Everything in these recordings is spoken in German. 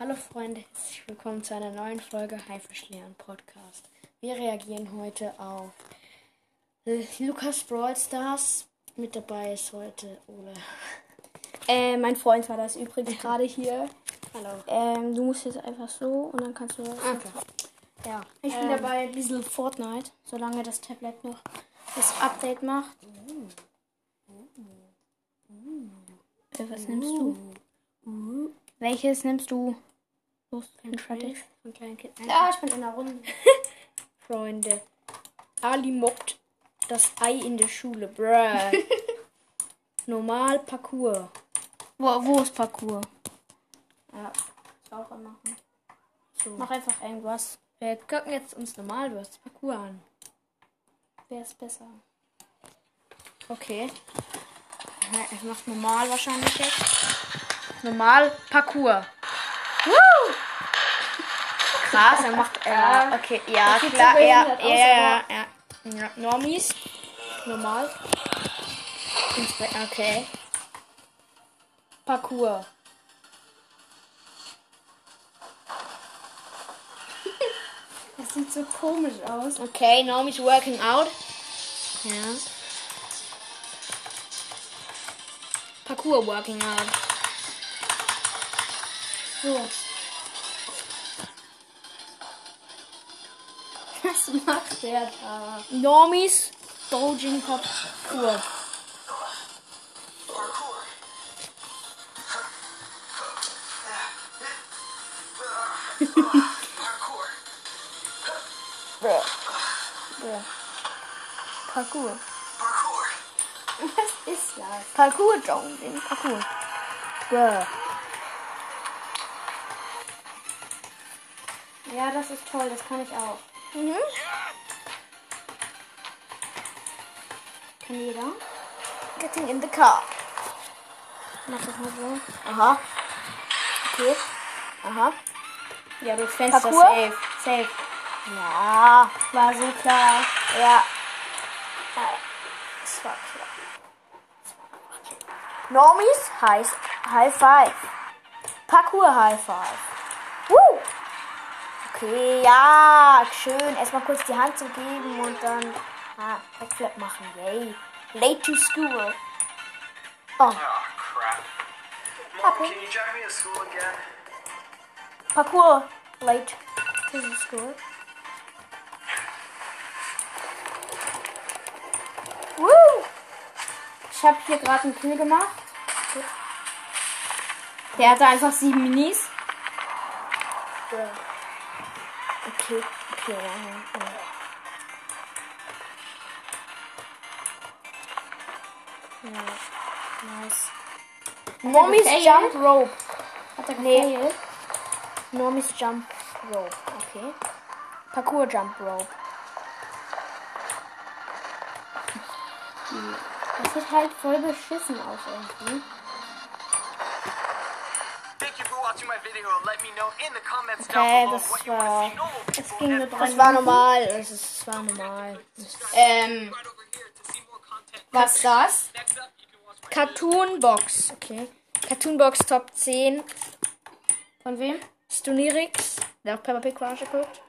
Hallo Freunde, herzlich willkommen zu einer neuen Folge Haifisch lernen Podcast. Wir reagieren heute auf äh, Lukas Brawl Stars. Mit dabei ist heute Ole. Äh, mein Freund war das übrigens gerade hier. Hallo. Ähm, du musst jetzt einfach so und dann kannst du. Okay. Ja. Ich bin Ähm. dabei ein bisschen Fortnite, solange das Tablet noch das Update macht. Äh, was nimmst du? Welches nimmst du? Fertig. Von kleinen Kindern. Ja, ich bin in der Runde. Freunde. Ali mobbt das Ei in der Schule. Bruh. Normal Parcours. Wo, wo ist Parcours? Ja, ist auch anmachen. So. Mach einfach irgendwas. Wir gucken jetzt uns normal das Parcours an. Wer ist besser? Okay. Es macht normal wahrscheinlich jetzt. Normal Parcours. Krass, er macht. Ja, okay, ja, klar. Ja, ja, ja, ja. Normis. Normal. Okay. Parcours. Das sieht so komisch aus. Okay, Normis working out. Ja. Parcours working out. So. Macht der da? Normis Dojing Parcours. Parcours. Was ist das? Parcours Dojing Parcours. Bruh. Ja, das ist toll, das kann ich auch. Mhm. Kann jeder? Getting in the car. Mach das mal so. Aha. Okay. Aha. Ja, durchs Fenster Parcours? safe. Safe. Ja. War so klar. Ja. Das war klar. Normis heißt High Five. Parkour High Five. Okay, ja, schön. Erstmal kurz die Hand zu geben und dann ah, Backflip machen. Yay. Late to school. Oh, Oh, crap. Mom, can you drive me to school again? Parkour. Late to school. Woo! Ich habe hier gerade einen Kill gemacht. Der hatte einfach sieben Minis. Okay, okay, ja, ja, ja. Nice. Gefailt? Jump Rope. Hat er Nee. Normis Jump Rope. Okay. Parkour Jump Rope. Das sieht halt voll beschissen aus irgendwie. Okay, das war- Es ging nur drei Das war normal. Es ist, es war normal. Ähm, was ist das? Cartoon Box. Okay. Cartoon Box Top 10. Von wem? Stunirix. Der auf Peppa Pig verarscht guckt.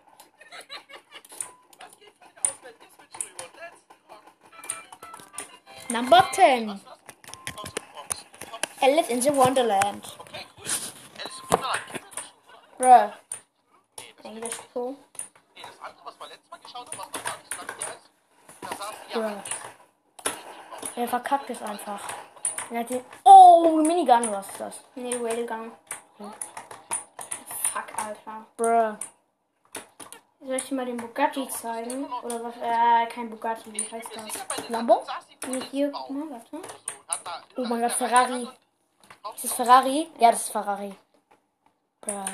Number 10. Alice in the Wonderland. Bruh. Englisch Pro. Bruh. Er verkackt es einfach. Er hat den oh, Minigun, was ist das? Nee, Railgun. Fuck, Alter. Bruh. Soll ich dir mal den Bugatti zeigen? Oder was? Äh, kein Bugatti, wie heißt das? Lambo? Nee, hier, guck mal, warte. Oh mein Gott, Ferrari. Ist das Ferrari? Ja, das ist Ferrari. Bruh.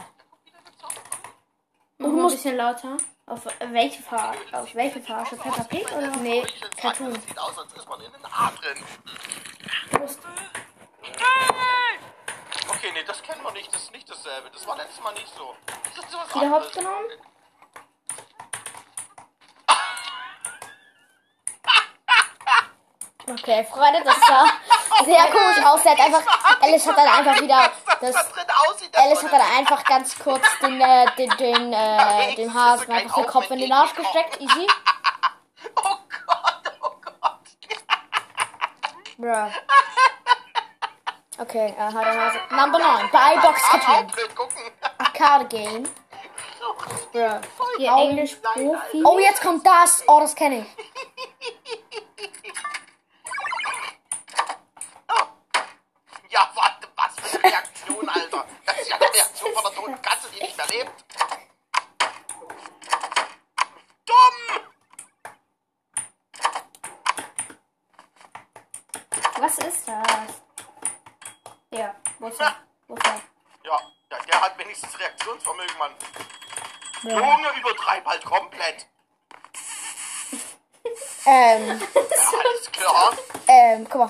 Mach mal ein bisschen lauter. Auf welche Fahr auf welche Verarsche? Peppa Pig oder? Nee, Cartoon. Sieht aus, als ist man in den A drin. Okay, nee, das kennen wir nicht. Das ist nicht dasselbe. Das war letztes Mal nicht so. Das ist sowas Wieder. Hops genommen? Okay, Freunde, das war sehr komisch aus. Der hat einfach, Alice hat dann einfach wieder das, aussieht. Alice hat dann einfach ganz kurz den, äh, den, den, äh, den Hasen einfach den Kopf in den Arsch gesteckt. Easy. Oh Gott, oh Gott. Bruh. Okay, äh, hat der Hase. Number 9. Buy Box gucken. Arcade Game. Bruh. Hier. Englisch Profi. Oh, jetzt kommt das. Oh, das kenne ich. Ja, warte, was für eine Reaktion, Alter. Das ist ja eine Reaktion von der toten Katze, die nicht mehr lebt. Dumm! Was ist das? Ja, wo ist er? Wo ist er? Ja, ja, der hat wenigstens Reaktionsvermögen, Mann. Junge, übertreib halt komplett. Ähm, Ja, alles klar. ähm, guck mal.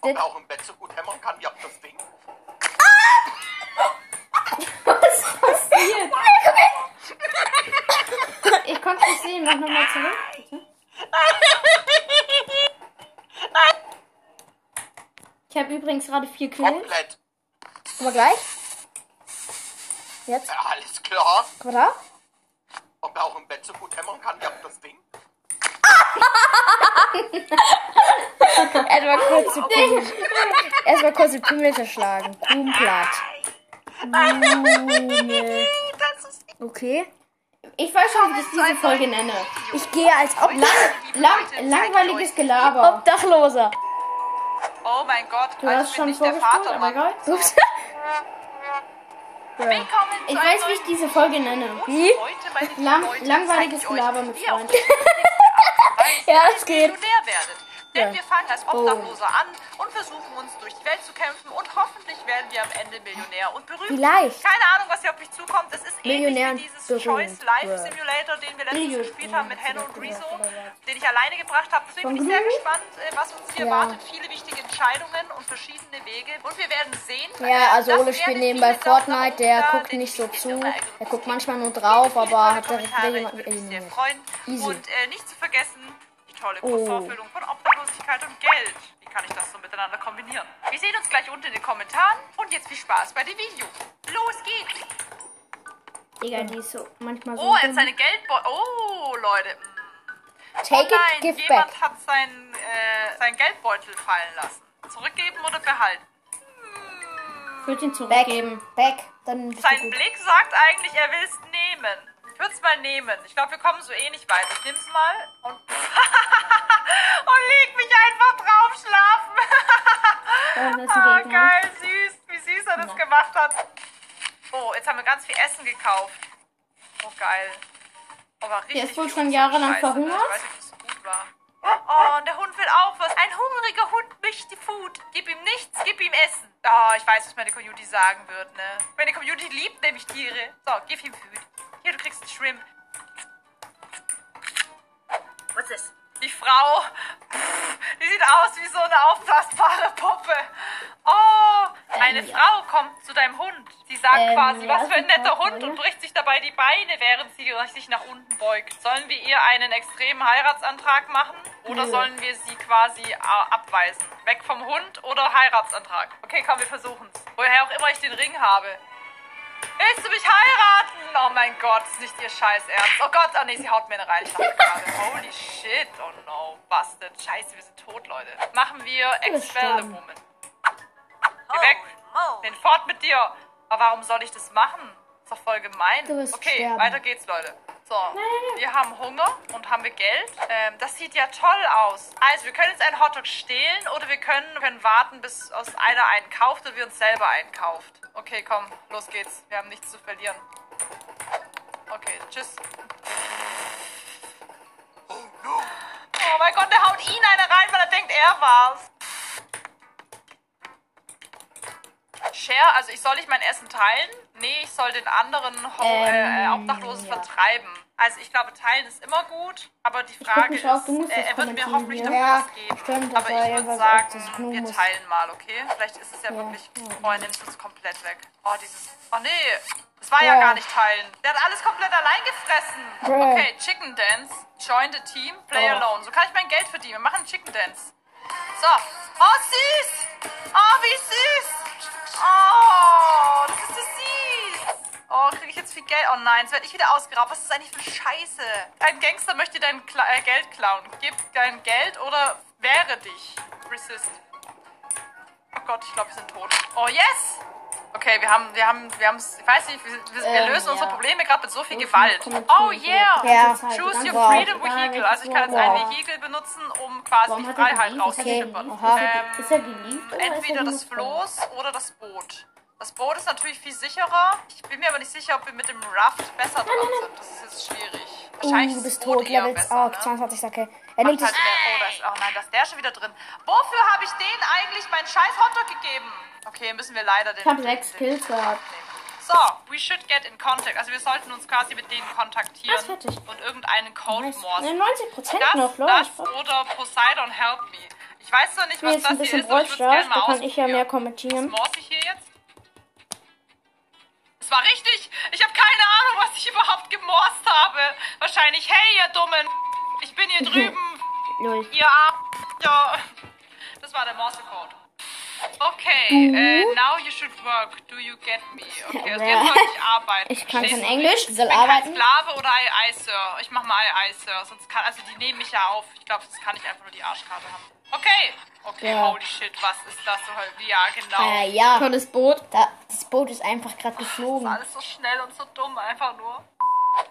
Ob er auch im Bett so gut hämmern kann, ja, das Ding. Was passiert? Ich konnte nicht sehen. Mach nochmal zurück, bitte. Ich habe übrigens gerade vier Kills. Komplett. Guck mal gleich. Jetzt. Ja, alles klar. Guck mal da. Ob er auch im Bett so gut hämmern kann, ja, das Ding. Erstmal kurz die Pimmel. Erstmal kurz die Pimmel zerschlagen. Junge. Okay. Ich weiß schon, wie ich diese Folge nenne. Ich gehe als ob Lang, langweiliges Gelaber. Obdachloser. Oh mein Gott, Du hast schon nicht der Vater, aber Mann. egal. Ups. Willkommen Ich weiß, wie ich diese Folge nenne. Wie? Lang, langweiliges Gelaber mit Freunden. Ja, es geht. Denn. Oh. wir fangen als Obdachloser an und versuchen uns durch die Welt zu kämpfen und hoffentlich werden wir am Ende Millionär und berühmt. Vielleicht. Keine Ahnung, was hier auf mich zukommt. Es ist Millionär ähnlich wie dieses und Choice berühmt. Life. Simulator, den wir letztens gespielt haben mit Ja, Henno und Rezo, den ich alleine gebracht habe. Deswegen bin ich sehr gespannt, äh, was uns hier Ja. erwartet. Viele wichtige Entscheidungen und verschiedene Wege. Und wir werden sehen. Ja, äh, also Ole spielt nebenbei Fortnite, der guckt nicht so zu. Er guckt manchmal nur drauf, aber hat direkt jemanden eliminiert. Und äh, nicht zu vergessen, tolle Oh. Croissantfüllung von Obdachlosigkeit und Geld. Wie kann ich das so miteinander kombinieren? Wir sehen uns gleich unten in den Kommentaren und jetzt viel Spaß bei dem Video. Los geht's! Digga, die ist so manchmal so. Oh, er hat seine Geldbeutel. Oh, Leute. mm. Take oh it, nein, give jemand back. hat seinen, äh, seinen Geldbeutel fallen lassen. Zurückgeben oder behalten? Ich würde ihn Back. zurückgeben. Back. Dann bist du Sein. Blick sagt eigentlich, er will es nehmen. Ich würde es mal nehmen. Ich glaube, wir kommen so eh nicht weiter. Ich nehme es mal und, und leg mich einfach drauf schlafen. Ah, Gegner. geil, süß. Wie süß er das gemacht hat. Oh, jetzt haben wir ganz viel Essen gekauft. Oh, geil. Oh, war richtig Der ist wohl schon jahrelang Scheiße, ne? verhungert? Ich weiß nicht, ob es gut war. Oh, und der Hund will auch was. Ein hungriger Hund möchte Food. Gib ihm nichts, gib ihm Essen. Oh, ich weiß, was meine Community sagen wird, ne? Meine Community liebt nämlich Tiere. So, gib ihm Food. Hier, du kriegst einen Shrimp. Was ist? Die Frau, pff, die sieht aus wie so eine aufblasbare Puppe. Oh, eine ja. Frau kommt zu deinem Hund. Sie sagt Ähm, quasi, ja, was für ein netter Hund und bricht sich dabei die Beine, während sie sich nach unten beugt. Sollen wir ihr einen extremen Heiratsantrag machen oder Nö. sollen wir sie quasi äh, abweisen? Weg vom Hund oder Heiratsantrag? Okay, komm, wir versuchen's. Woher auch immer ich den Ring habe. Willst du mich heiraten? Oh mein Gott, ist nicht ihr Scheiß Ernst. Oh Gott, oh nee, sie haut mir eine rein. Ich dachte gerade, holy shit, oh no, busted. Scheiße, wir sind tot, Leute. Machen wir Expel the. Woman. Geh weg. Den fort mit dir. Aber warum soll ich das machen? Ist doch voll gemein. Du wirst okay, sterben. weiter geht's, Leute. So, wir haben Hunger und haben wir Geld. Ähm, das sieht ja toll aus. Also, wir können jetzt einen Hotdog stehlen oder wir können, können warten, bis aus einer einen kauft und wir uns selber einen kauft. Okay, komm, los geht's. Wir haben nichts zu verlieren. Okay, tschüss. Oh mein Gott, der haut ihn eine rein, weil er denkt, er war's. Share, also ich soll nicht mein Essen teilen? Nee, ich soll den anderen Ho äh, Ähm, Obdachlosen ja. vertreiben. Also ich glaube, teilen ist immer gut, aber die Frage ist, auf, musst äh, das er wird mir hoffentlich dafür Ja, was geben. stimmt, das aber ich würde sagen, wir muss. teilen mal, okay? Vielleicht ist es ja, Ja, wirklich... Oh, er nimmt es uns komplett weg. Oh, dieses... Oh nee, das war ja. Ja. gar nicht teilen. Der hat alles komplett allein gefressen. Bruh. Okay, Chicken Dance. Join the team, play Oh. alone. So kann ich mein Geld verdienen. Wir machen Chicken Dance. So. Oh, süß. Oh, wie süß. Oh, das ist so süß. Oh, kriege ich jetzt viel Geld? Oh nein, jetzt werde ich wieder ausgeraubt. Was ist das eigentlich für Scheiße? Ein Gangster möchte dein Kla äh, Geld klauen. Gib dein Geld oder wehre dich. Resist. Oh Gott, ich glaube, wir sind tot. Oh, yes! Okay, wir haben, wir haben, wir haben, ich weiß nicht, wir, wir, Ähm, lösen unsere ja. Probleme gerade mit so viel Gewalt. Oh yeah! Ja. die Choose your freedom vehicle. Also ich kann jetzt ein. Vehikel benutzen, um quasi Warum die Freiheit rauszuschippern. Ähm, Ist er geliebt? oder ist er entweder das? Floß oder das Boot. Das Boot ist natürlich viel sicherer. Ich bin mir aber nicht sicher, ob wir mit dem Raft besser dran sind. Das ist jetzt schwierig. Wahrscheinlich Uh, du ist bist das tot, Level besser, oh, ne? 22 okay. Er nimmt halt es. oh, da ist, oh nein, da ist der schon wieder drin. Wofür habe ich denen eigentlich meinen scheiß Hotdog gegeben? Okay, müssen wir leider den... Ich habe sechs Kills gehabt. So, we should get in contact. Also wir sollten uns quasi mit denen kontaktieren Ah, und irgendeinen Code morsen. Ne, 90% Das, noch, Leute. das oder Poseidon help me. Ich weiß noch nicht, was das hier ist, aber ich würde es gerne mal kann ich ja mehr kommentieren. Was morse ich hier jetzt? Es war richtig. Ich habe keine Ahnung, was ich überhaupt gemorst habe. Wahrscheinlich, hey, ihr Dummen. Ich bin hier drüben. Null. Ihr Ar ja. Das war der Morse-Code. Okay, äh, now you should work. Do you get me? Okay, also jetzt soll ich arbeiten. Ich kann kein? Englisch. Soll Ich bin kein arbeiten. Sklave oder Ei, Ei, Sir. Ich mach mal Ei, Ei, Sir. Sonst kann, also die nehmen mich ja auf. Ich glaube, sonst kann ich einfach nur die Arschkarte haben. Okay. Okay, Ja. holy shit, was ist das so? Ja, genau. Äh, ja. Tolles Boot. Da, das Boot ist einfach gerade Das ist geflogen. alles so schnell und so dumm, einfach nur.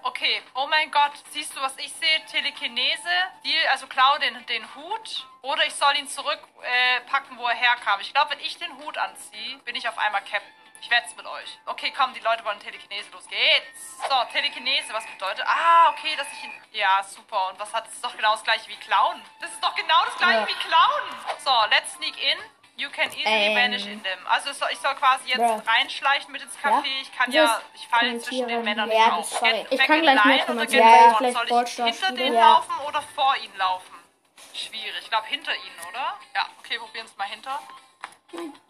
Okay, oh mein Gott, siehst du, was ich sehe? Telekinese, die, also klau den, den Hut oder ich soll ihn zurückpacken, äh, packen, wo er herkam. Ich glaube, wenn ich den Hut anziehe, bin ich auf einmal Captain. Ich wetz mit euch. Okay, komm, die Leute wollen Telekinese, los geht's. So, Telekinese, was bedeutet? Ah, okay, dass ich ihn... Ja, super. Und was hat... Das ist doch genau das gleiche wie Clown. Das ist doch genau das gleiche Ja. wie Clown. So, let's sneak in. You can easily Ähm. vanish in them. Also ich soll quasi jetzt Bruh. reinschleichen mit ins Café. Ja? Ich kann ja... Ich falle zwischen den. Männern Ja, nicht auf. sorry. Get Ich kann gleich line oder get front? vielleicht Soll ich hinter denen spiele. laufen oder vor ihnen laufen? Schwierig. Ich glaube hinter ihnen, oder? Ja, okay, probieren es mal hinter.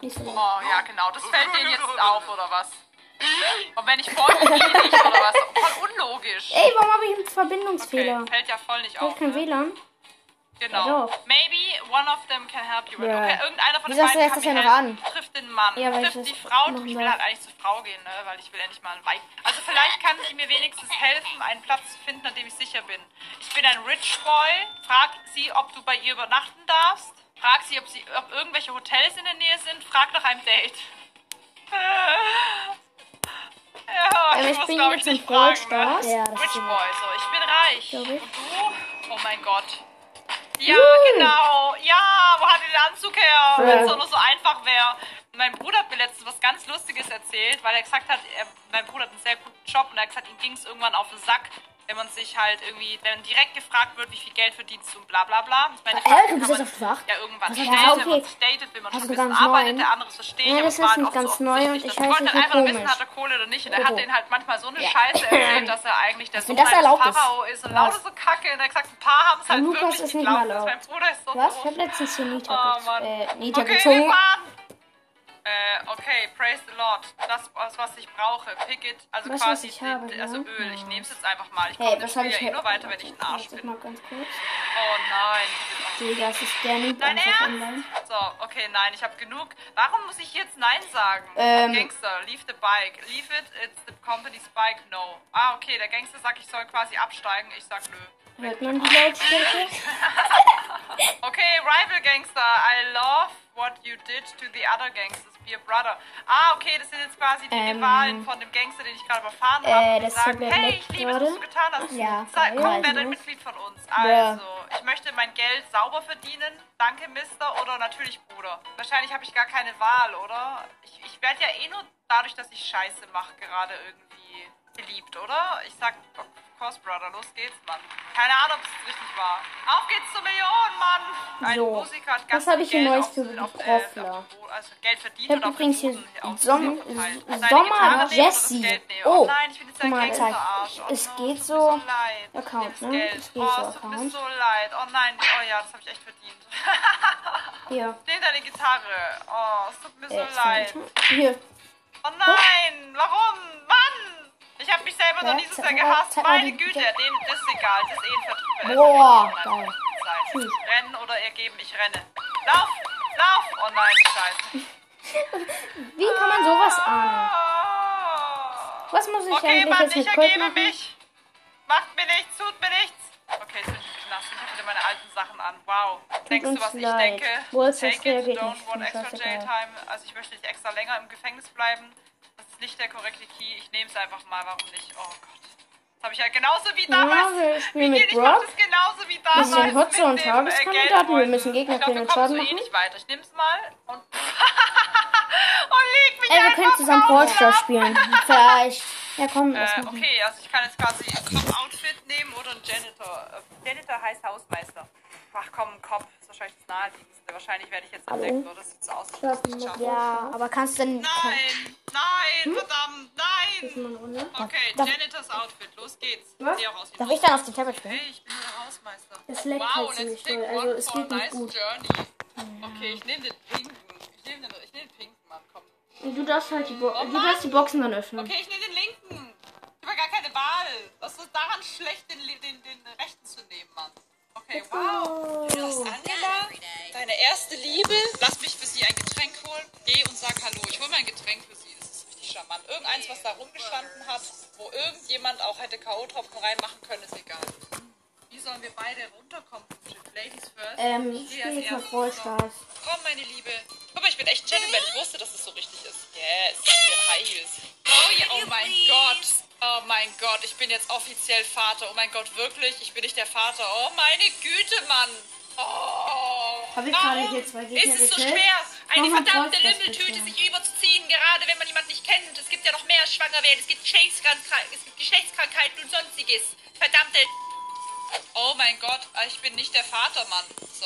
Nicht so. Oh, ja, genau. Das fällt denen jetzt auf, oder was? Und wenn ich vor ihnen gehe, nicht, oder was? Voll unlogisch. Ey, warum habe ich einen Okay, Verbindungsfehler? fällt ja voll nicht Ich auf. kein Ne? WLAN. Genau. Ja. Maybe one of them can help you. Bruh. Okay, irgendeiner von den beiden kann mir helfen. Trifft den Mann. Ja, ich Trifft die Frau. Ich will halt eigentlich zur Frau gehen, ne? weil ich will endlich mal ein Weib. Also vielleicht kann sie mir wenigstens helfen, einen Platz zu finden, an dem ich sicher bin. Ich bin ein Rich Boy. Frag sie, ob du bei ihr übernachten darfst. Frag sie, ob, sie, ob irgendwelche Hotels in der Nähe sind. Frag nach einem Date. Ja, ich, ich muss, bin glaube jetzt ich, nicht fragen. Ne? Stars. Ja, das Rich. Boy, so. Ich bin reich. Und du? Oh mein Gott. Ja, genau. Ja, wo hat ihr den Anzug her? Wenn es doch nur so einfach wäre. Mein Bruder hat mir letztens was ganz Lustiges erzählt, weil er gesagt hat, er, mein Bruder hat einen sehr guten Job und er hat gesagt, ihm ging es irgendwann auf den Sack, wenn man sich halt irgendwie, wenn direkt gefragt wird, wie viel Geld verdienst du und bla bla bla. Ich meine, klar, du bist jetzt auf Schwach? Ja, irgendwann Ja, datet, wenn okay. man sich datet, will man Hast schon wissen, ganz arbeitet der andere, das verstehe ich, Nee, aber das es war ist halt nicht auch so ganz neu und ich dass- wollte halt einfach nur wissen, komisch. hat er Kohle oder nicht. Und er hat denen halt manchmal so eine Ja. Scheiße erzählt, dass er eigentlich der wenn Sohn das eines. Pharao ist und lauter so Kacke. Und er hat gesagt, ein paar haben es halt Lukas wirklich ist nicht geglaubt. dass Mein. Bruder ist so Was? Ich habe letztens hier Nita, Oh, äh, Nita Okay, wir gezogen. fahren. Äh, okay, praise the Lord. Das, was, was ich brauche. Pick it. Also Was, quasi, was ich habe, also ja? Öl. Ich nehme es jetzt einfach mal. Ich Hey, komme was das Spiel ja eh nur weiter, wenn ich ein Arsch bin. mal ganz kurz. Oh nein. Digga, es ist der Dein Ernst? online. So, okay, nein, ich habe genug. Warum muss ich jetzt Nein sagen? Ähm. Gangster, leave the bike. Leave it, it's the company's bike, no. Ah, okay, der Gangster sagt, ich soll quasi absteigen. Ich sag nö. Hört man die Lautstärke? Okay, Rival Gangster, I love what you did to the other gangsters. Be a brother. Ah, okay, das sind jetzt quasi die Ähm. Rivalen von dem Gangster, den ich gerade überfahren Äh, habe. das sagen, hey, ich liebe es, was du getan hast. Ja, Sag, geil, komm, werde ne? ein Mitglied von uns. Also, ich möchte mein Geld sauber verdienen. Danke, Mister. Oder natürlich Bruder. Wahrscheinlich habe ich gar keine Wahl, oder? Ich, ich werde ja eh nur dadurch, dass ich Scheiße mache, gerade irgendwie beliebt, oder? Ich sag, of course, Brother, los geht's, Mann. Keine Ahnung, ob es richtig war. Auf geht's zur Million, Mann! Ein So, Musiker hat was ganz hab viel ich hier Geld Neues für die auf, äh, Also Geld verdient Ich hab übrigens hier Som- Sommer das nehmen. Oh, nein, ich bin jetzt mal. Oh es no, geht so-. Account, ne? Es geht oh, so es tut mir Account. so leid. Oh nein, oh ja, das habe ich echt verdient. Hier. Nimm deine Gitarre. Oh, es tut mir so leid. Hier. Oh nein, warum? Mann! Ich habe mich selber noch nie so sehr gehasst. Meine Güte, dem das ist egal. Das ist eh ein Vertrieb. Boah, geil. Zeit. Rennen oder ergeben, ich renne. Lauf! Lauf! Oh nein, scheiße. Wie kann man sowas ahnen? Ah. Was muss ich Okay, eigentlich Mann, jetzt ich mit Colt ergebe machen? mich. Macht mir nichts, tut mir nichts. Okay, jetzt bin ich im Knast. Ich habe wieder meine alten Sachen an. Wow. Denkst du, was ich leid. denke? Wolfs, das Take it, don't want extra jail time. Also ich möchte nicht extra länger im Gefängnis bleiben. Ist nicht der korrekte Key. Ich nehme es einfach mal. Warum nicht? Oh Gott. Das habe ich ja genauso wie damals. wir spielen Wie mit ich Brock. das genauso wie damals. Bisschen Hot Zone mit dem, Tageskandidaten. äh, Wir müssen Gegner ich killen und Schaden machen. nicht weiter. Ich nehm's mal und. und leg mich Ey, wir können zusammen Brawl spielen. Vielleicht. Ja, komm, Äh, okay, also ich kann jetzt quasi ein Cop-Outfit nehmen oder ein Janitor. Äh, Janitor heißt Hausmeister. Ach komm, ist wahrscheinlich das naheliegendste. Wahrscheinlich werde ich jetzt Hallo? entdeckt, oder? Das sieht so. Ja, aber kannst du denn. Nein, nein, Hm? verdammt, nein. Okay, Darf- Janitors Outfit, los geht's. Was? Auch aus wie Darf ich dann auf dem Tablet spielen? Hey, ich bin der Hausmeister. Es leckt wow, halt ziemlich take doll. Also, es geht nicht nice gut. journey. Okay, ich nehme den pinken. Ich nehme den, ich nehm den pinken, Mann, komm. Du darfst halt die, Bo Oh du darfst die Boxen dann öffnen. Okay, ich nehme den linken. Ich habe gar keine Wahl. Was ist daran schlecht, den, den, den rechten zu nehmen, Mann? Okay, wow. Erste Liebe. Lass mich für sie ein Getränk holen. Geh und sag Hallo. Ich hole mir ein Getränk für sie. Das ist richtig charmant. Irgendeins, was da rumgestanden hat, wo irgendjemand auch hätte K.O.-Tropfen reinmachen können, ist egal. Wie sollen wir beide runterkommen? Ladies first. Ähm, ich spiele jetzt mal So. Stars. Komm, meine Liebe. Guck mal, ich bin echt Gentleman. Ich wusste, dass es so richtig ist. Yes, ich bin High Heels. Oh, ja, oh mein Gott. Oh mein Gott, ich bin jetzt offiziell Vater. Oh mein Gott, wirklich? Ich bin nicht der Vater. Oh meine Güte, Mann. Oh. Hab ich Warum gerade hier zwei Gegner Ist es so gekillt? schwer, eine verdammte Lümmeltüte sich überzuziehen, gerade wenn man jemanden nicht kennt? Es gibt ja noch mehr schwanger werden. Es gibt Geschlechtskrankheiten, es gibt Geschlechtskrankheiten und sonstiges. Verdammte. Oh mein Gott, ich bin nicht der Vater, Mann. So.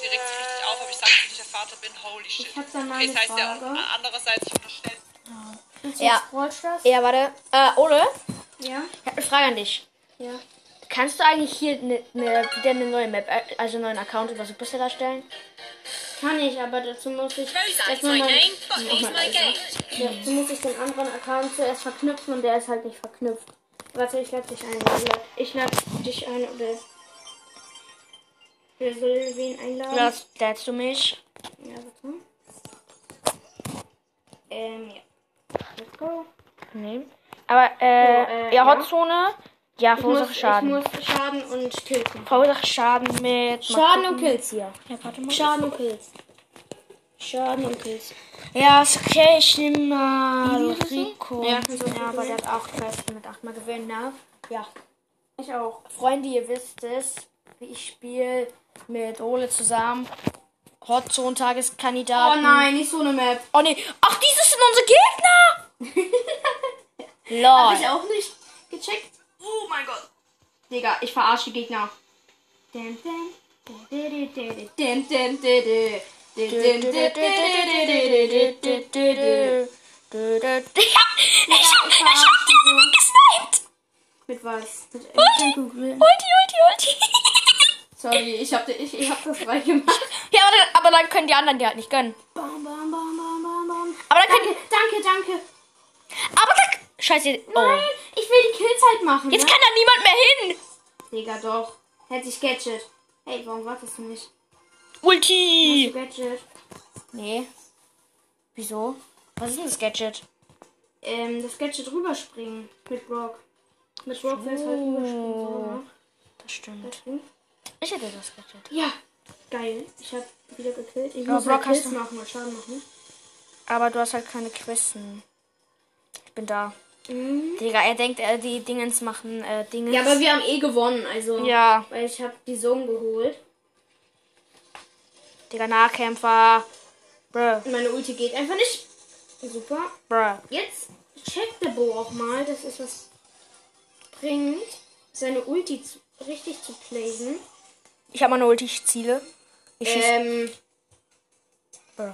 Sie regt sich richtig auf, aber ich sag, dass ich nicht der Vater bin. Holy shit. Ich hab da mal okay, eine das heißt ja Frage. andererseits, ich unterstelle. Ja. Ja, warte. Äh, Ole, Ja. ich habe eine Frage an dich. Ja. Kannst du eigentlich hier ne, ne, wieder eine neue Map, äh, also einen neuen Account über Supercell erstellen? Kann ich, aber dazu muss ich erstmal mein. Dazu muss ich den anderen Account zuerst verknüpfen und der ist halt nicht verknüpft. Warte, ich lade dich ein. Ich lade ich lad dich ein oder. Wer soll wen einladen? Oder lädst du mich? Ja, warte. Ähm, ja. Let's go. Nee. Aber, äh, So, äh, ja, ja. Hotzone. Ja, Ich verursache Schaden. ich muss Schaden und Kills machen. Verursache Schaden mit. Schaden und Kills hier. Ja, warte mal. Schaden und Kills. Schaden und Kills. Ja, ist okay, ich nehme mal? Rico. Ja, ja aber der hat auch Quest mit 8 mal gewinnen, ne? Ja. Ich auch. Freunde, ihr wisst es, wie ich spiele mit Ole zusammen. Hotzone Oh Tageskandidaten. nein, nicht so eine Map. Oh nee. Ach, dieses sind unsere Gegner! Hab Lol. ich auch nicht gecheckt. Oh mein Gott. Digga, ich verarsche die Gegner. Die weggesniped! Mit was? Mit Ulti. Ulti, Ulti, Ulti. Sorry, ich hab, ich, ich hab das frei gemacht. Ja, aber dann, aber dann können die anderen die halt nicht gönnen. Bam, bam, bam, bam, bam, bam. Aber dann können Danke, danke, danke. Aber dann. Scheiße. Oh. Nein, ich will die Kills halt machen. Jetzt ne? kann da niemand mehr hin. Digga, doch. Hätte ich Gadget. Hey, warum wartest du nicht? Hast du Ulti. Gadget? Nee. Wieso? Was ist denn das Gadget? Ähm, das Gadget rüberspringen mit Brock. Mit Brock wäre es halt rüberspringen. So, ne? Das stimmt. Ich hätte das Gadget. Ja, geil. Ich hab wieder gekillt. Ich Aber muss Brock halt Kills machen und Schaden machen. Aber du hast halt keine Questen. Bin da. Mhm. Digga, er denkt, äh, die Dingens machen äh, Dingens. Ja, aber wir haben eh gewonnen, also. Ja, Weil ich hab die Zone geholt. Digga, Nahkämpfer. Bruh, meine Ulti geht einfach nicht. Super. bruh. Jetzt checkt der Bo auch mal, dass es was bringt, seine Ulti zu, richtig zu playen. Ich habe meine Ulti, ich ziele. Ich. Ähm, Bruh.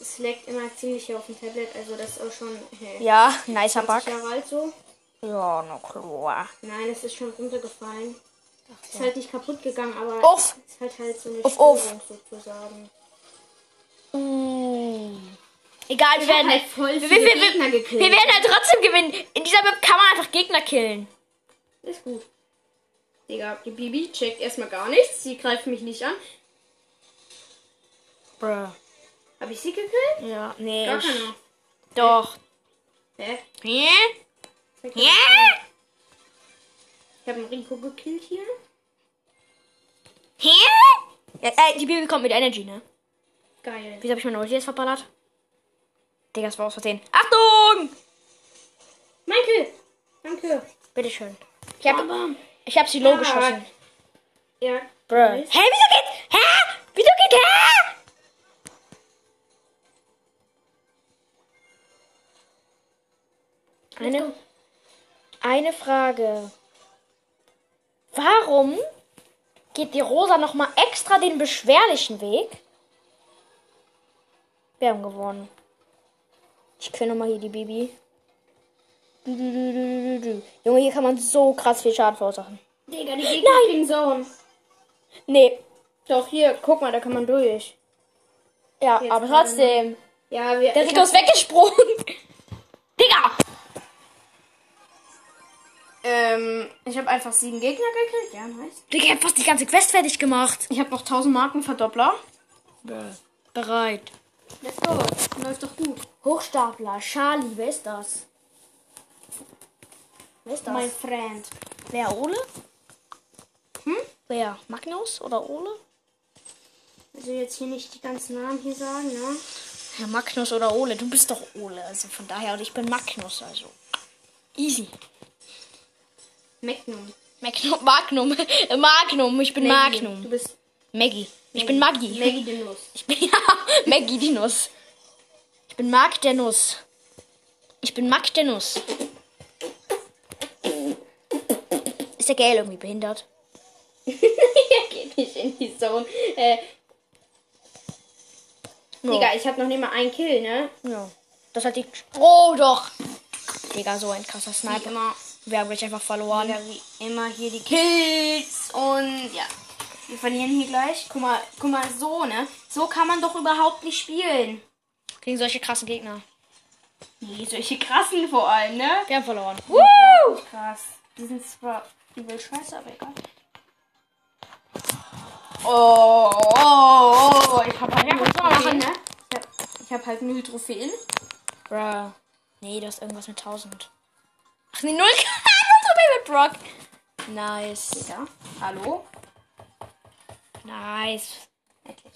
Es leckt immer ziemlich hier auf dem Tablet, also das ist auch schon hey, Ja, nicer 20 Bug. So. Ja, na klar. Nein, es ist schon runtergefallen. Ist halt nicht kaputt gegangen, aber es ist halt halt so eine uff. Störung sozusagen. Uh. Egal, wir werden halt voll wir, wir, wir, wir werden halt trotzdem gewinnen. In dieser Map kann man einfach Gegner killen. Ist gut. Digga, die Bibi checkt erstmal gar nichts. Sie greift mich nicht an. Bruh. Hab ich sie gekillt? Ja, nee. Gar keiner. Doch. Hä? Hä? Hä? Ich habe einen Rico gekillt hier. Hä? Ja, ey, die Bibi kommt mit Energy, ne? Geil. Wieso hab ich meine Ulti jetzt verballert? Digga, das war aus Versehen. Achtung! Mein Kill. Danke. Bitteschön. Ich hab, Bam, bam. ich hab sie low Ja. geschossen. Ja. Bruh. Hä, wieso geht? Eine, eine Frage. Warum geht die Rosa noch mal extra den beschwerlichen Weg? Wir haben gewonnen. Ich kenne mal hier die Bibi. Du, du, du. Junge, hier kann man so krass viel Schaden verursachen. Digga, die Gegner Nein. kriegen Zone. Nee, Doch, hier, guck mal, da kann man durch. ja, Jetzt aber trotzdem. Ja, wir. Der Rico ist weggesprungen. Ähm, ich habe einfach sieben Gegner gekillt. Ja, nice. Digga, ich hab fast die ganze Quest fertig gemacht. Ich habe noch 1000 Marken Verdoppler. Bereit. Let's go. Läuft doch gut. Hochstapler, Charlie, wer ist das? Wer ist das? Mein Freund. wer, Ole? Hm? Wer? Magnus oder Ole? Also jetzt hier nicht die ganzen Namen hier sagen, ne? Ja, Magnus oder Ole. Du bist doch Ole, also von daher. Und ich bin Magnus, also. Easy. Magnum. Magnum, Magnum, Magnum, ich bin Maggie. Magnum. Du bist Maggie. Ich bin Maggie. Maggie die Nuss. Ich bin ja Maggie die Nuss. Ich bin Mark der Nuss. Ich bin Mark der Nuss. Ist der Gale irgendwie behindert? er geht nicht in die Zone. Äh, Digga, ich habe noch nicht mal einen Kill, ne? Ja. Das hat die. Oh doch! Digga, so ein krasser Sniper. Wir haben gleich einfach verloren. Digga, wie immer hier die Kills und ja. Wir verlieren hier gleich. Guck mal, guck mal, so, ne? So kann man doch überhaupt nicht spielen. Gegen solche krassen Gegner. Nee, solche krassen vor allem, ne? Wir haben verloren. Woo! Krass. Die sind zwar übel scheiße, aber egal. Oh, oh, oh. Ich hab halt Ja, machen, Trophäen, ne? ne? Ich hab, ich hab halt null Trophäen. Bruh. Nee, das ist irgendwas mit 1000. Ach nee, 0 Null mit Brock. Nice. Ja. Hallo? Nice. Endlich.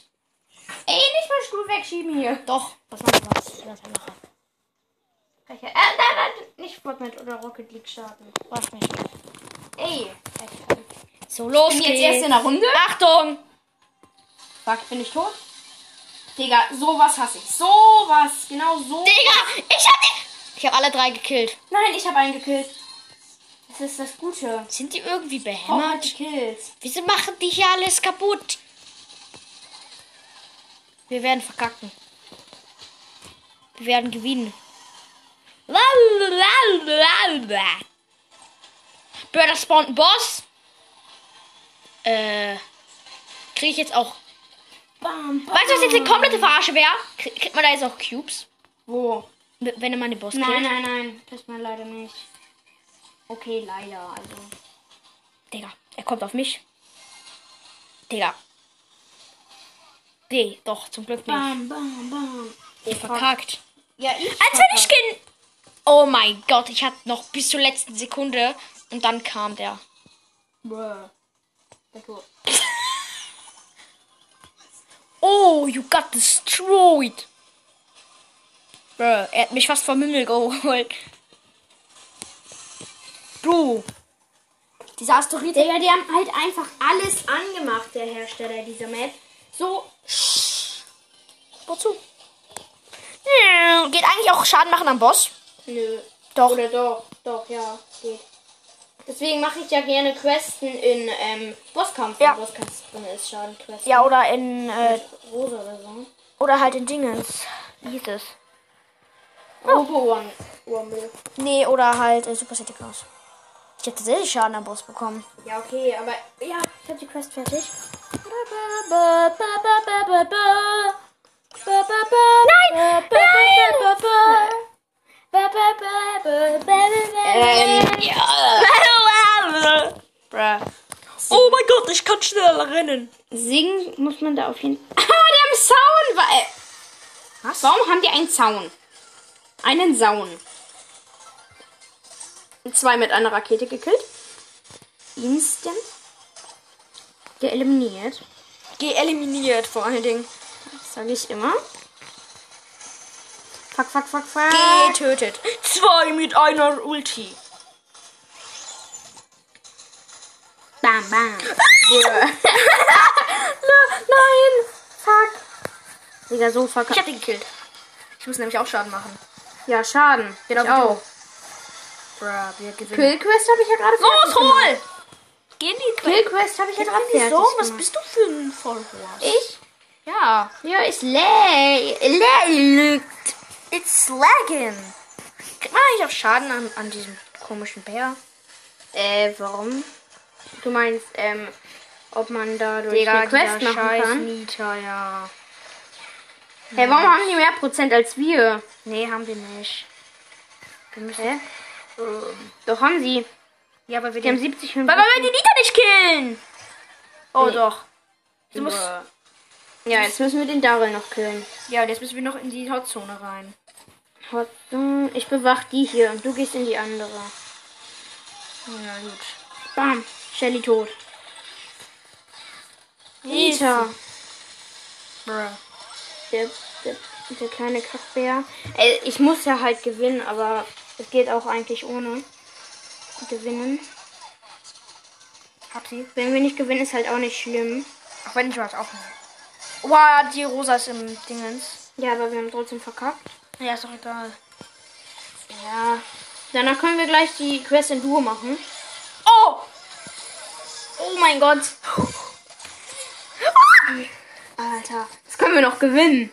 Ey, nicht mal Stuhl wegschieben hier. Doch, was machen wir was? Ich. Kann ja- Äh, nein, nein, nicht Fortnite oder Rocket League starten. Was nicht. Ey. So, los Bin geht's. jetzt erst in der Runde? Achtung! Fuck, bin ich tot? Digga, sowas hasse ich. Sowas. Genau so. Digga, ich hab die. Ich hab alle drei gekillt. Nein, ich habe einen gekillt. Das ist das Gute. Sind die irgendwie behämmert? die Kills. Wieso machen die hier alles kaputt? Wir werden verkacken. Wir werden gewinnen. Das spawnt ein Boss. Äh. Krieg ich jetzt auch. Bam, bam. Weißt du, was jetzt eine komplette Verarsche wäre? Krieg- Kriegt man da jetzt auch Cubes? Wo? Wenn man den Boss Nein, killt? nein, nein. Das man leider nicht. Okay, leider. Also. Digga, er kommt auf mich. Digga. Nee, doch, zum Glück nicht. Bam, bam, bam. Oh, verkackt. Ja, ich. Als hätte ich gen... Oh mein Gott, ich hatte noch bis zur letzten Sekunde und dann kam der. Bruh. Der. Oh, you got destroyed. Bruh, er hat mich fast vom Himmel geholt. Du. Dieser Asteroid. Digga, die haben halt einfach alles angemacht, der Hersteller dieser Map. So. Wozu? Hm, Geht eigentlich auch Schaden machen am Boss? Nö. Doch. Oder doch. Doch, ja. Geht. Deswegen mache ich ja gerne Questen in ähm, Bosskampf. Ja. Bosskampf drin ist, Schadenquesten. Ja, oder in... Äh, Rosa oder so. oder halt in Dingens. Wie hieß es? Robo-Wurmel. Nee, oder halt äh, Super City Claus. Ich hätte tatsächlich Schaden am Boss bekommen. Ja, okay, aber ja, ich habe die Quest fertig. Nein! Ähm, ja. Bruh. Gott, ich kann schneller rennen. Singen muss man da auf jeden Fall. Ah, die haben Zaun! Wa- äh, Was? Warum haben die einen Zaun? Einen Zaun. Zwei mit einer Rakete gekillt. Instant. Der eliminiert. Geeliminiert vor allen Dingen. Sage ich immer. Fuck, fuck, fuck, fuck. Getötet. Zwei mit einer Ulti. Bam, bam. Nein. Fuck. Digga, so fuck. Ich hab den gekillt. Ich muss nämlich auch Schaden machen. Ja, Schaden. Genau ich auch. Bruh, wir gewinnen. Killquest habe ich ja gerade Los, hol! Geh in die Killquest habe ich ja gerade fertig so, was gemacht. bist du für ein Vollhorst? Ich? Ja. Ja, ist lä... It's lagging. Kriegt man eigentlich auch Schaden an, an diesem komischen Bär? Äh, warum? Du meinst, ähm, ob man dadurch Digga, eine Quest machen kann? Nita, ja. Hey, warum haben die mehr Prozent als wir? Nee, haben wir nicht. Wir müssen... Hä? Doch haben sie. Ja, aber wir Die haben den... 70 Weil wir die Nita nicht killen! Oh, Nee. doch. Du musst... Ja, jetzt müssen wir den Daryl noch killen. Ja, und jetzt müssen wir noch in die Hotzone rein. Hot- Ich bewach die hier und du gehst in die andere. Ja, gut. Bam. Shelly tot. Nita. Bruh. Der, der, der kleine Kackbär. Ey, ich muss ja halt gewinnen, aber es geht auch eigentlich ohne gewinnen. Hab sie. Wenn wir nicht gewinnen, ist halt auch nicht schlimm. Auch wenn ich was aufnehme. Wow, die Rosa ist im Dingens. Ja, aber wir haben trotzdem verkackt. Ja, ist doch egal. Ja. Danach können wir gleich die Quest in Duo machen. Oh! Oh mein Gott. Alter, das können wir noch gewinnen.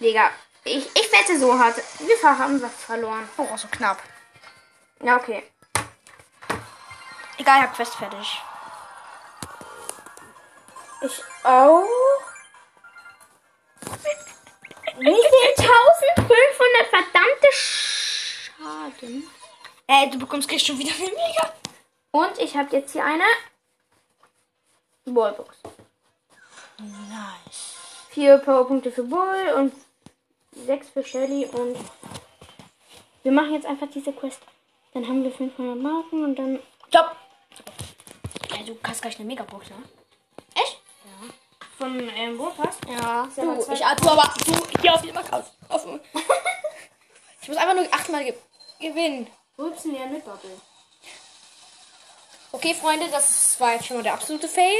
Digga, ich, ich wette so hart. Wir haben was verloren. Oh, so knapp. Ja, okay. Egal, ich hab Quest fertig. Ich auch. Wie viel? 1500 verdammte Schaden. Ey, du bekommst gleich schon wieder eine Mega. Und ich habe jetzt hier eine Ballbox. Nice. Vier Powerpunkte für Bull und sechs für Shelly und wir machen jetzt einfach diese Quest. Dann haben wir 500 Marken und dann Stopp! Ey, du kannst gleich eine Megabox, ne? echt von ähm, Wohlpass. Ja. ja Du, ich du aber du hier auf jeden Fall raus. Auf. ich muss einfach nur achtmal ge gewinnen. Wo gibt's denn ja mit Bubble? Okay, Freunde, das war jetzt schon mal der absolute Fail.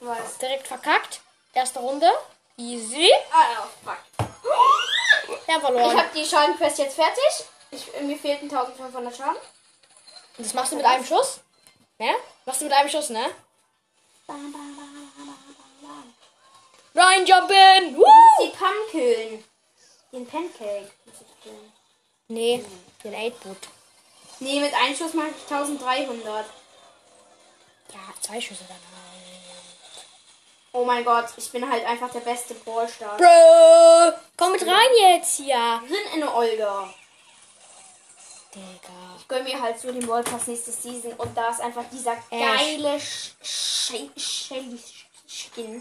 Was? Direkt verkackt. Erste Runde. Easy. Ah ja, fuck. Ja, Ich verloren. habe die Schadenquest jetzt fertig. Ich, mir fehlten 1500 Schaden. Und das machst du mit einem Schuss? Ne? Machst du mit einem Schuss, ne? Reinjumpen! Woo! Die killen. Den Pancake. ich. Nee, den 8-Boot. Nee, mit einem Schuss mache ich 1300. Ja, zwei Schüsse dann halt. Oh mein Gott, ich bin halt einfach der beste Ballstar. Bro! Komm mit rein jetzt hier! Drin in Olga. Digga. Ich gönn mir halt so den Ballpass nächste Season und da ist einfach dieser geile Sch- Sch- Shelly Skin.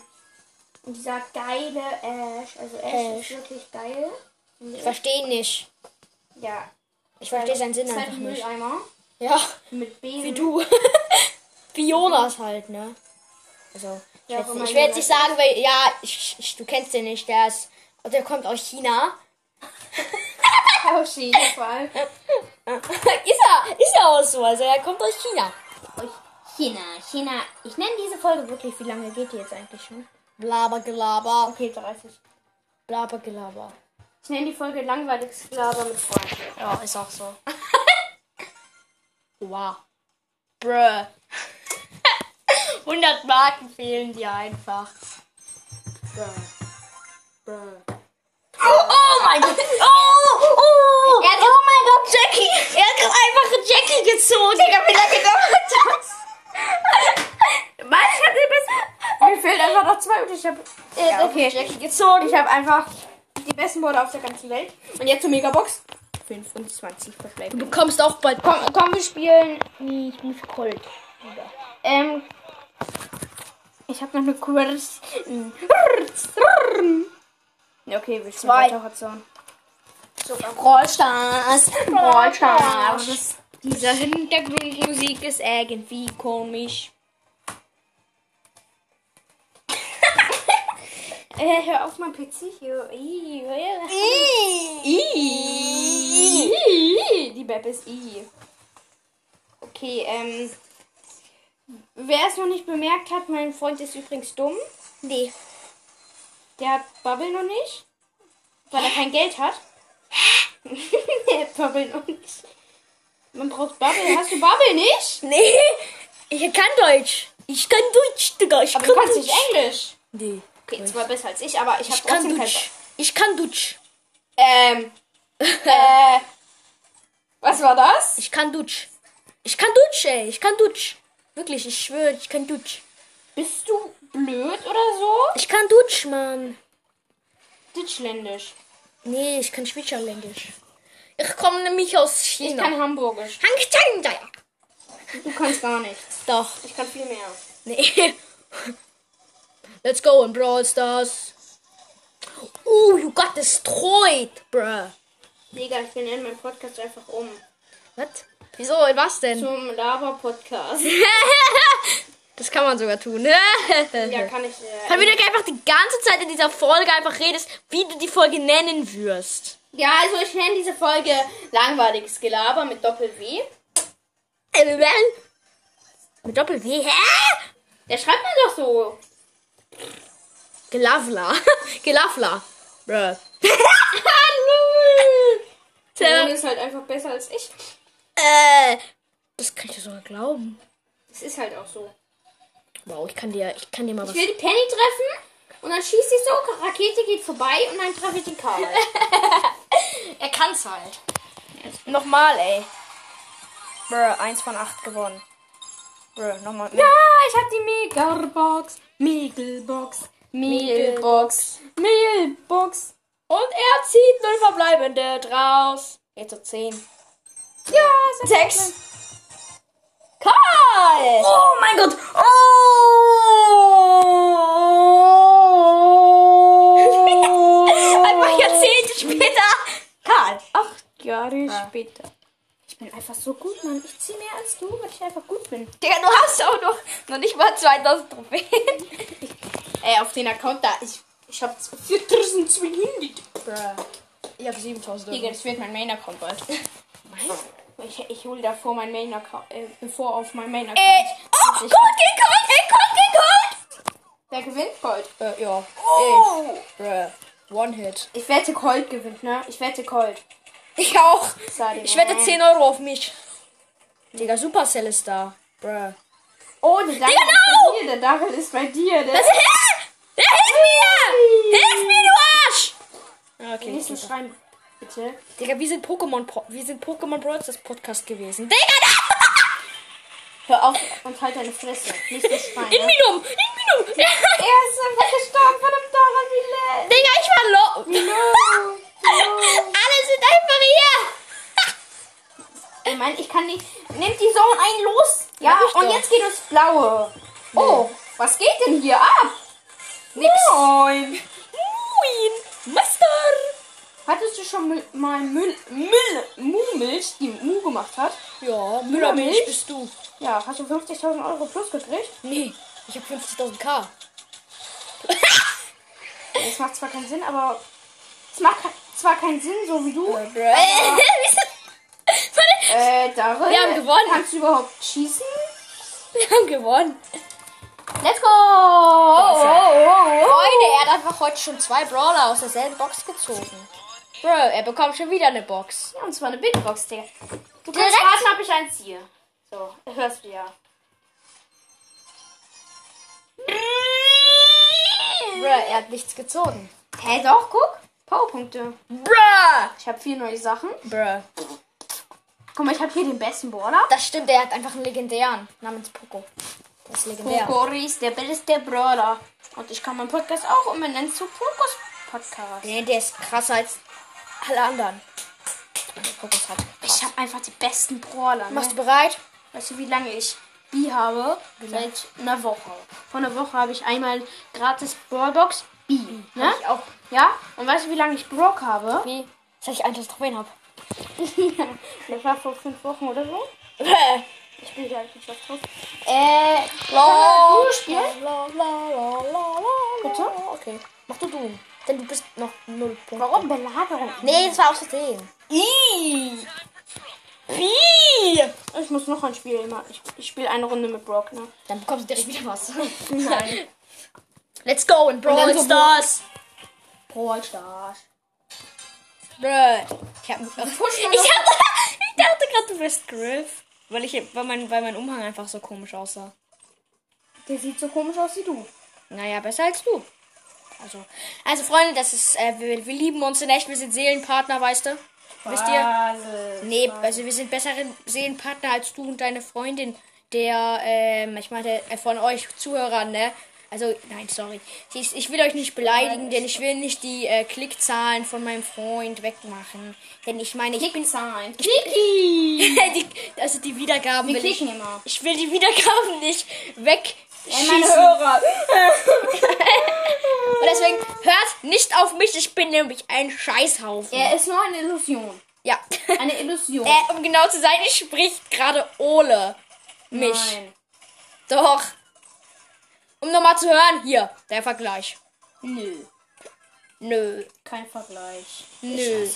Und dieser geile Ash. Also Ash, ist wirklich geil. Ich verstehe nicht. Ja. Ich verstehe seinen Sinn halt einfach ein nicht. Ja, mit Besen. wie du. wie Jonas halt, ne? Also, ich, Ja, ich werde nicht sagen, weil, ja, ich, ich, du kennst den nicht, der ist, der kommt aus China. Hoshi, vor allem. ist er, ist er auch so, also er kommt aus China. China, China. Ich nenne diese Folge wirklich, wie lange geht die jetzt eigentlich schon? Blaber, gelaber, Okay, 30. blaber, gelaber. Ich nenne die Folge langweiliges Gelaber mit Freunden. Ja, ist auch so. wow. Bruh. 100 Marken fehlen dir einfach. Oh mein Gott. Oh, oh. Er hat, oh mein Gott, Jackie. Er hat gerade einfach Jackie gezogen. Digga, wie lange dauert das? Mann, ich hab den besten. Mir fehlen einfach noch zwei und ich hab. Äh, Ja, okay. Jackie gezogen. Ich habe einfach die besten Border auf der ganzen Welt. Und jetzt zur Megabox. 25 Du verbleiben. bekommst auch bald. Komm, komm, wir spielen. Bin für Colt. Ähm. Ich habe noch eine. Ja, okay, wir Zwei. weiter Hotzone. Brawl Stars. Brawl Stars. Diese Hintergrundmusik ist irgendwie komisch. Äh, hör auf mein PC hier. Die Map ist I. Okay, ähm. Wer es noch nicht bemerkt hat, mein Freund ist übrigens dumm. Nee. Der hat Bubble noch nicht. Weil er kein Geld hat. Der hat Bubble noch nicht. Man braucht Bubble. Hast du Bubble nicht? Nee. Ich kann Deutsch. Ich kann Deutsch, Digga. Ich Aber kann du kannst Deutsch. nicht Englisch. Nee. Okay, zwar besser als ich, aber ich habe kann trotzdem kein Deutsch. Ich kann Deutsch. Ähm. äh. Was war das? Ich kann Deutsch. Ich kann Deutsch, ey. Ich kann Deutsch. Wirklich, ich schwöre, ich kann Deutsch. Bist du blöd oder so? Ich kann Deutsch, Mann. Deutschländisch. Nee, ich kann Schweizerländisch. Ich komme nämlich aus Ich China. kann Hamburgisch. Hang Du kannst gar nichts. Doch. Ich kann viel mehr. Nee. Let's go in Brawl Stars. Oh, you got destroyed, bruh. Digga, ich benenne meinen Podcast einfach um. Was? Wieso? Was denn? Zum Lava-Podcast. Das kann man sogar tun. ja, kann ich. Äh, Damit du einfach die ganze Zeit in dieser Folge einfach redest, wie du die Folge nennen wirst. ja, also ich nenne diese Folge langweiliges Gelaber mit Doppel-W. Mit Doppel-W. Hä? Der schreibt mir doch so. Gelavla. Gelavla. Bruh. Der Tja, ist halt einfach besser als ich. Äh, das kann ich dir sogar glauben. Das ist halt auch so. Wow, ich kann dir, ich kann dir mal Ich was. will die Penny treffen und dann schießt sie so, Rakete geht vorbei und dann treffe ich den Karl. Er kann's halt. Nochmal, ey. Bruh, 1 von 8 gewonnen. Bruh, nochmal. Ja, ich hab die Megabox. Megalbox. Megalbox. Megalbox. Und er zieht 0 verbleibende draus. Jetzt so 10. Ja, 6. Karl! Oh mein Gott! Oh! Einfach Jahrzehnte später. Karl. Acht Jahre später. Ich bin einfach so gut, Mann. Ich zieh mehr als du, weil ich einfach gut bin. Digga, du hast auch noch, noch nicht mal 2000 Trophäen. Ey, auf den Account da, ich, ich hab 4200. Bruh. Ich hab 7000 Digga, das wird mein Main-Account bald. Ich, ich hole davor mein Main-Account, äh, bevor auf mein Main-Account. Ey, oh, Gold Gold, Gold gegen Gold. Wer gewinnt Gold? Äh, ja. Oh. Bruh. One Hit. Ich wette, Colt gewinnt, ne? Ich wette, Colt. Ich auch. Dir Ich wette 10 Euro auf mich. Digga, Supercell ist da. Bruh. Oh, der Dachel Digga, ist bei dir. Der Dachel ist bei dir. Der Was? Hä? Der hilft mir! Hilf mir, du Arsch! Ah, Okay. super. schreien, bitte. Digga, wir sind Pokémon Po- wir sind Pokémon Bros. das Podcast gewesen. Digga, da! Hör auf und halt deine Fresse. Nicht so schreien. ne? Inminum! Inminum! Er ist einfach gestorben von dem Dachel. Wie. Digga, ich war low! No. Alle sind einfach hier! Ich meine, ich kann nicht. Nimmt die Zone ein los? Ja, und jetzt geht es blaue. Oh, was geht denn hier ab? Nix. Moin. Moin! Master! Hattest du schon mal Müll, Müll, Mu-Milch, die Mu gemacht hat? Ja, Müllermilch bist du. Ja, hast du 50.000 Euro plus gekriegt? Nee, ich hab 50.000 K. Das macht zwar keinen Sinn, aber es macht zwar keinen Sinn, so wie du. Äh, Daryl, Wir haben gewonnen. Kannst du überhaupt schießen? Wir haben gewonnen. Let's go! Oh, Freunde, er hat einfach heute schon zwei Brawler aus derselben Box gezogen. Bro, er bekommt schon wieder eine Box. Ja, und zwar eine Big Box, Digga. Du kannst Direkt? raten, ob ich eins ziehe. So, hörst du ja. Bro, er hat nichts gezogen. Hä, doch, guck. Powerpunkte. Bruh! Ich habe vier neue Sachen. Bruh. Guck mal, ich habe hier den besten Brawler. Das stimmt, er hat einfach einen legendären namens Poco. Das ist legendär. Pokori ist der beste Brawler. Und ich kann meinen Podcast auch umbenennen zu Pokos Podcast. Nee, der ist krasser als alle anderen. Die. Ich habe einfach die besten Brawler. Ne? Machst du bereit? Weißt du, wie lange ich B habe seit einer Woche. Vor einer Woche habe ich einmal gratis Brawlbox B. Ne? Ich auch. Ja? Und weißt du, wie lange ich Brock habe? Wie? Dass ich einfach Trophäen hab. das war vor fünf Wochen oder so. Ich spiele ja nicht was drauf. Äh, du spielen? La, la, la, la, la, Bitte? Okay. Mach du du. Denn du bist noch null Punkte. Warum Belagerung? Nee, das war aus Versehen. Ih. Wie? Ich muss noch ein Spiel machen. Ich, ich spiele eine Runde mit Brock, ne? Dann bekommst du direkt wieder was. Nein. Let's go in Brawl so Stars. Brawl Stars. Bruh. Ich hab, ich, hab, ich dachte gerade, du wärst Griff. Weil, ich, weil, mein, weil mein Umhang einfach so komisch aussah. Der sieht so komisch aus wie du. Naja, besser als du. Also, also Freunde, das ist, äh, wir, wir lieben uns in echt, wir sind Seelenpartner, weißt du? Wisst ihr? Nee, also wir sind bessere Seelenpartner als du und deine Freundin, der, ähm, ich meine, äh, von euch Zuhörern, ne? Also, nein, sorry. Ich, ich will euch nicht beleidigen, denn ich will nicht die äh, Klickzahlen von meinem Freund wegmachen. Denn ich meine, ich bin... Zahlen. die, also die Wiedergaben Wir will ich... klicken immer. Ich will die Wiedergaben nicht weg. Meine Hörer. Und deswegen hört nicht auf mich, ich bin nämlich ein Scheißhaufen. Er ist nur eine Illusion. Ja. Eine Illusion. äh, um genau zu sein, ich spricht gerade Ole. Mich. Nein. Doch. Um nochmal zu hören, hier, der Vergleich. Nö. Nö. Kein Vergleich. Nö.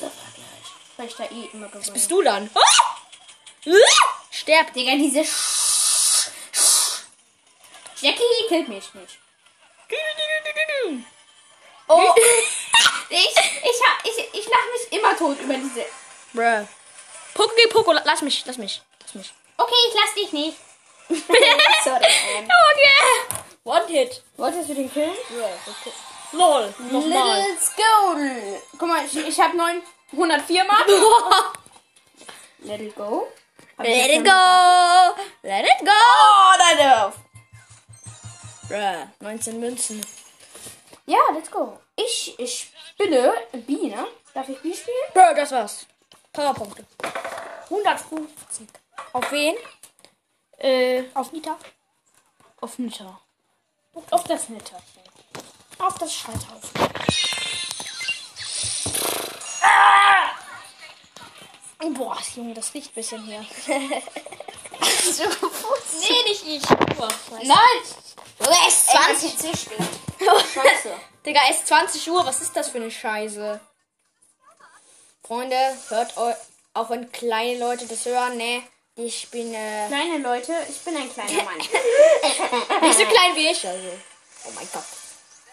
Weil ich da eh immer gewinne. Bist du dann? Ah! Sterb. Digga, diese Jackie killt mich nicht. Oh. ich, ich, ha- ich, ich lache mich immer tot über diese. Bruh. Poko, geh Poko, lass mich, lass mich. Lass mich. Okay, ich lass dich nicht. Sorry. Ähm, Okay. One Hit. wolltest du den killen? Lol. Nochmal. Let's go. Guck mal, ich, ich habe 904 Mark. Let it go. Hab ich Let ja it go. Let it go. Oh, nein. Bruh. 19 Münzen. Ja, let's go. Ich, ich spinne B, ne? Darf ich B spielen? Bruh, das war's. Powerpunkte. 150. Auf wen? Äh, Auf Nita. auf Nita. Auf das Nitterchen. Auf das Scheithaus. Boah, Junge, das riecht ein bisschen hier. nee, nicht ich. Boah. Nein! Junge, es ist 20. 20 steht. Scheiße. Digga, es ist 20 Uhr. Was ist das für eine Scheiße? Freunde, hört eu auch wenn kleine Leute das hören, ne? Ich bin äh, Kleine Leute, ich bin ein kleiner Mann. nicht so klein wie ich, also. Oh mein Gott.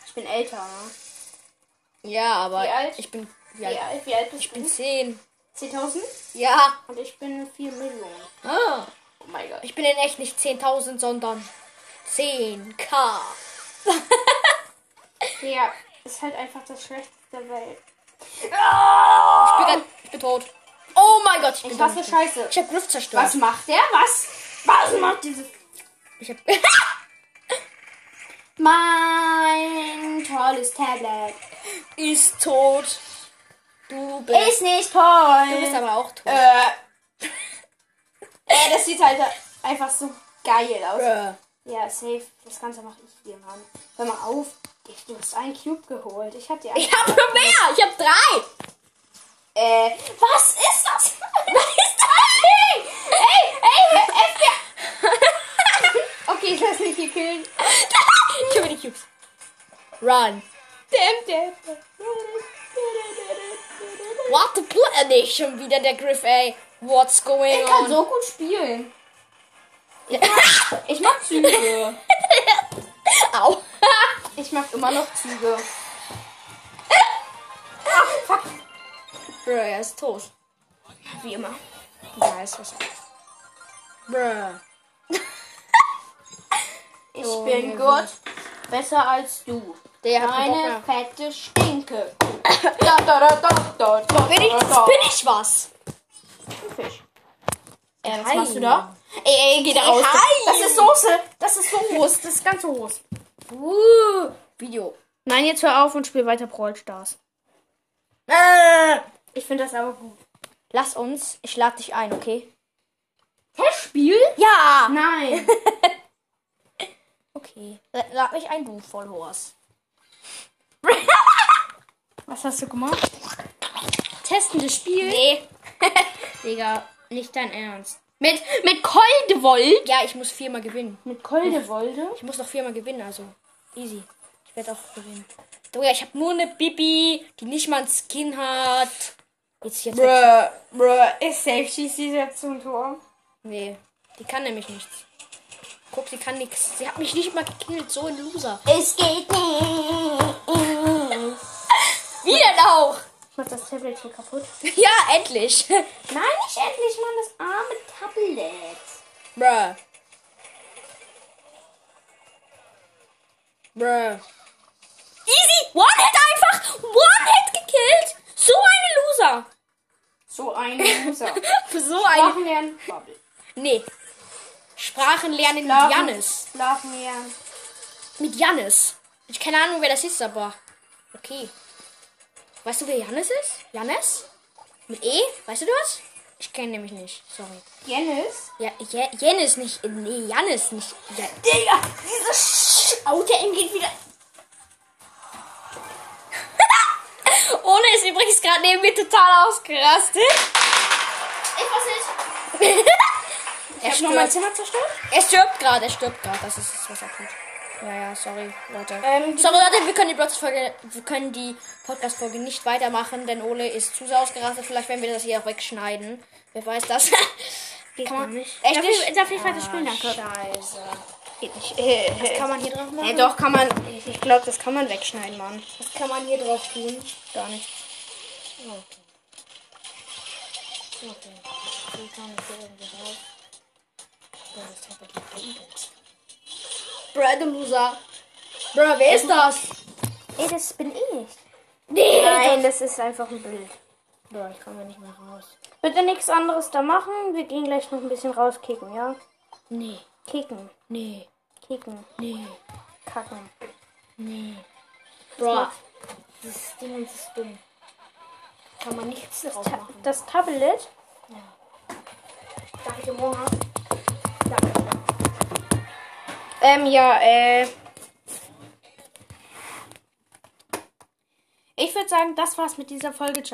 Ich bin älter, ne? Ja, aber Wie alt? ich bin. Wie Wie alt? alt, wie alt bist Ich bin du? 10. 10.000? Ja. Und ich bin 4 Millionen. Ah. Oh mein Gott. Ich bin in echt nicht 10.000, sondern 10k. Ja, ist halt einfach das Schlechteste der Welt. Ich bin, grad- ich bin tot. Oh mein Gott, ich bin Ich tot. Scheiße. Ich hab Griff zerstört. Was macht der? Was? Was macht diese... Ich hab. Mein tolles Tablet. ist tot. Du bist. Ist nicht toll. du bist aber auch tot. Äh. Äh, das sieht halt einfach so geil aus. Bruh. Ja, safe. Das Ganze mache ich hier, Mann. Hör mal auf. Ich, du hast einen Cube geholt. Ich hab dir. Ich hab mehr. Ich hab drei. Äh, was ist das? Was ist das Ding? Ey, ey, FBI. okay, ich lass mich hier killen. Ich hab die Cubes. Run. Damn, damn. What the play? Nicht schon wieder der Griff, ey. What's going Ich kann on? so gut spielen. Ich mag Züge. Au. Ich mag immer noch Züge. Bruh, er ist tot. Wie immer. Ja, ist was. Bruh. Ich Oh, bin gut. Besser als du. Der hat keinen Bock Eine mehr. fette Stinke. Da, da, da, da, da, da, Bin ich, da, da. bin ich was? Fisch. Äh, was machst du da? Ey, ey, geh da raus. Hi. Das ist Soße. Das ist Soße. Das ist ganz Soße. Uh, Video. Nein, jetzt hör auf und spiel weiter Brawl Stars. Äh. Ich finde das aber gut. Lass uns, ich lade dich ein, okay? Testspiel? Ja! Nein. Okay. Sag mich ein Buch voll Horst. Was hast du gemacht? Testendes Spiel? Nee. Digga, nicht dein Ernst. Mit, mit Koldewold? Ja, ich muss viermal gewinnen. Mit Koldewolde? Ich muss noch viermal gewinnen, also easy. Ich werde auch gewinnen. Digga, ich habe nur eine Bibi, die nicht mal einen Skin hat. Jetzt jetzt. Bruh, bruh, ist safe, schießt sie jetzt zum Tor. Nee, die kann nämlich nichts. Guck, sie kann nichts. Sie hat mich nicht mal gekillt, so ein Loser. Es geht nicht. Wie denn auch? Ich mach das Tablet hier kaputt. Ja, endlich. Nein, nicht endlich, Mann, das arme Tablet. Bruh. Bruh. Easy! One-Hit einfach! One-Hit gekillt! So eine Loser! So ein Loser. So eine. Sprachen lernen. Nee. Sprachen lernen mit. Jannis. Schlafen lernen. Mit Jannis. Ich keine Ahnung, wer das ist, aber. Okay. Weißt du, wer Jannis ist? Jannis? Mit E? Weißt du das? Ich kenne nämlich nicht. Sorry. Jennis? Ja, Jannis nicht. Nee, Jannis nicht. Ja, Digga, dieses Auto geht wieder. Ohne ist übrigens gerade neben mir total ausgerastet. Ich weiß nicht. Er Ich noch mein. Zimmer zerstört. Er stirbt gerade, er stirbt gerade. Das ist das, was er tut. Ja, ja, sorry, Leute. Ähm, sorry, Leute, wir können die Podcast-Folge, wir können die Podcast-Folge nicht weitermachen, denn Ole ist zu sehr ausgerastet. Vielleicht werden wir das hier auch wegschneiden. Wer weiß das? Geht Kann man- nicht. Echt darf, nicht? ich, darf ich weiter spielen? Danke. Scheiße. Geht nicht. Äh, Was kann man hier drauf machen? Ja, doch, kann man. Ich glaube, das kann man wegschneiden, Mann. Was kann man hier drauf tun? Gar nicht. Okay. Okay. Wie kann ich hier irgendwie? Ja, das hat wirklich Index. Bruh, du Loser. Bruh, wer ist das? Ey, das bin ich. Nee, Nein, das ist einfach ein Bild. Bruh, ich komme nicht mehr raus. Bitte nichts anderes da machen. Wir gehen gleich noch ein bisschen rauskicken, ja? Nee, Kicken. nee, Kicken. nee, Kacken. nee. Bruh, Dieses Ding ist dumm. kann man nichts drauf Ta machen. das Tablet. Darf ich im Hunger? Ähm, ja, äh. Ich würde sagen, das war's mit dieser Folge. Ciao.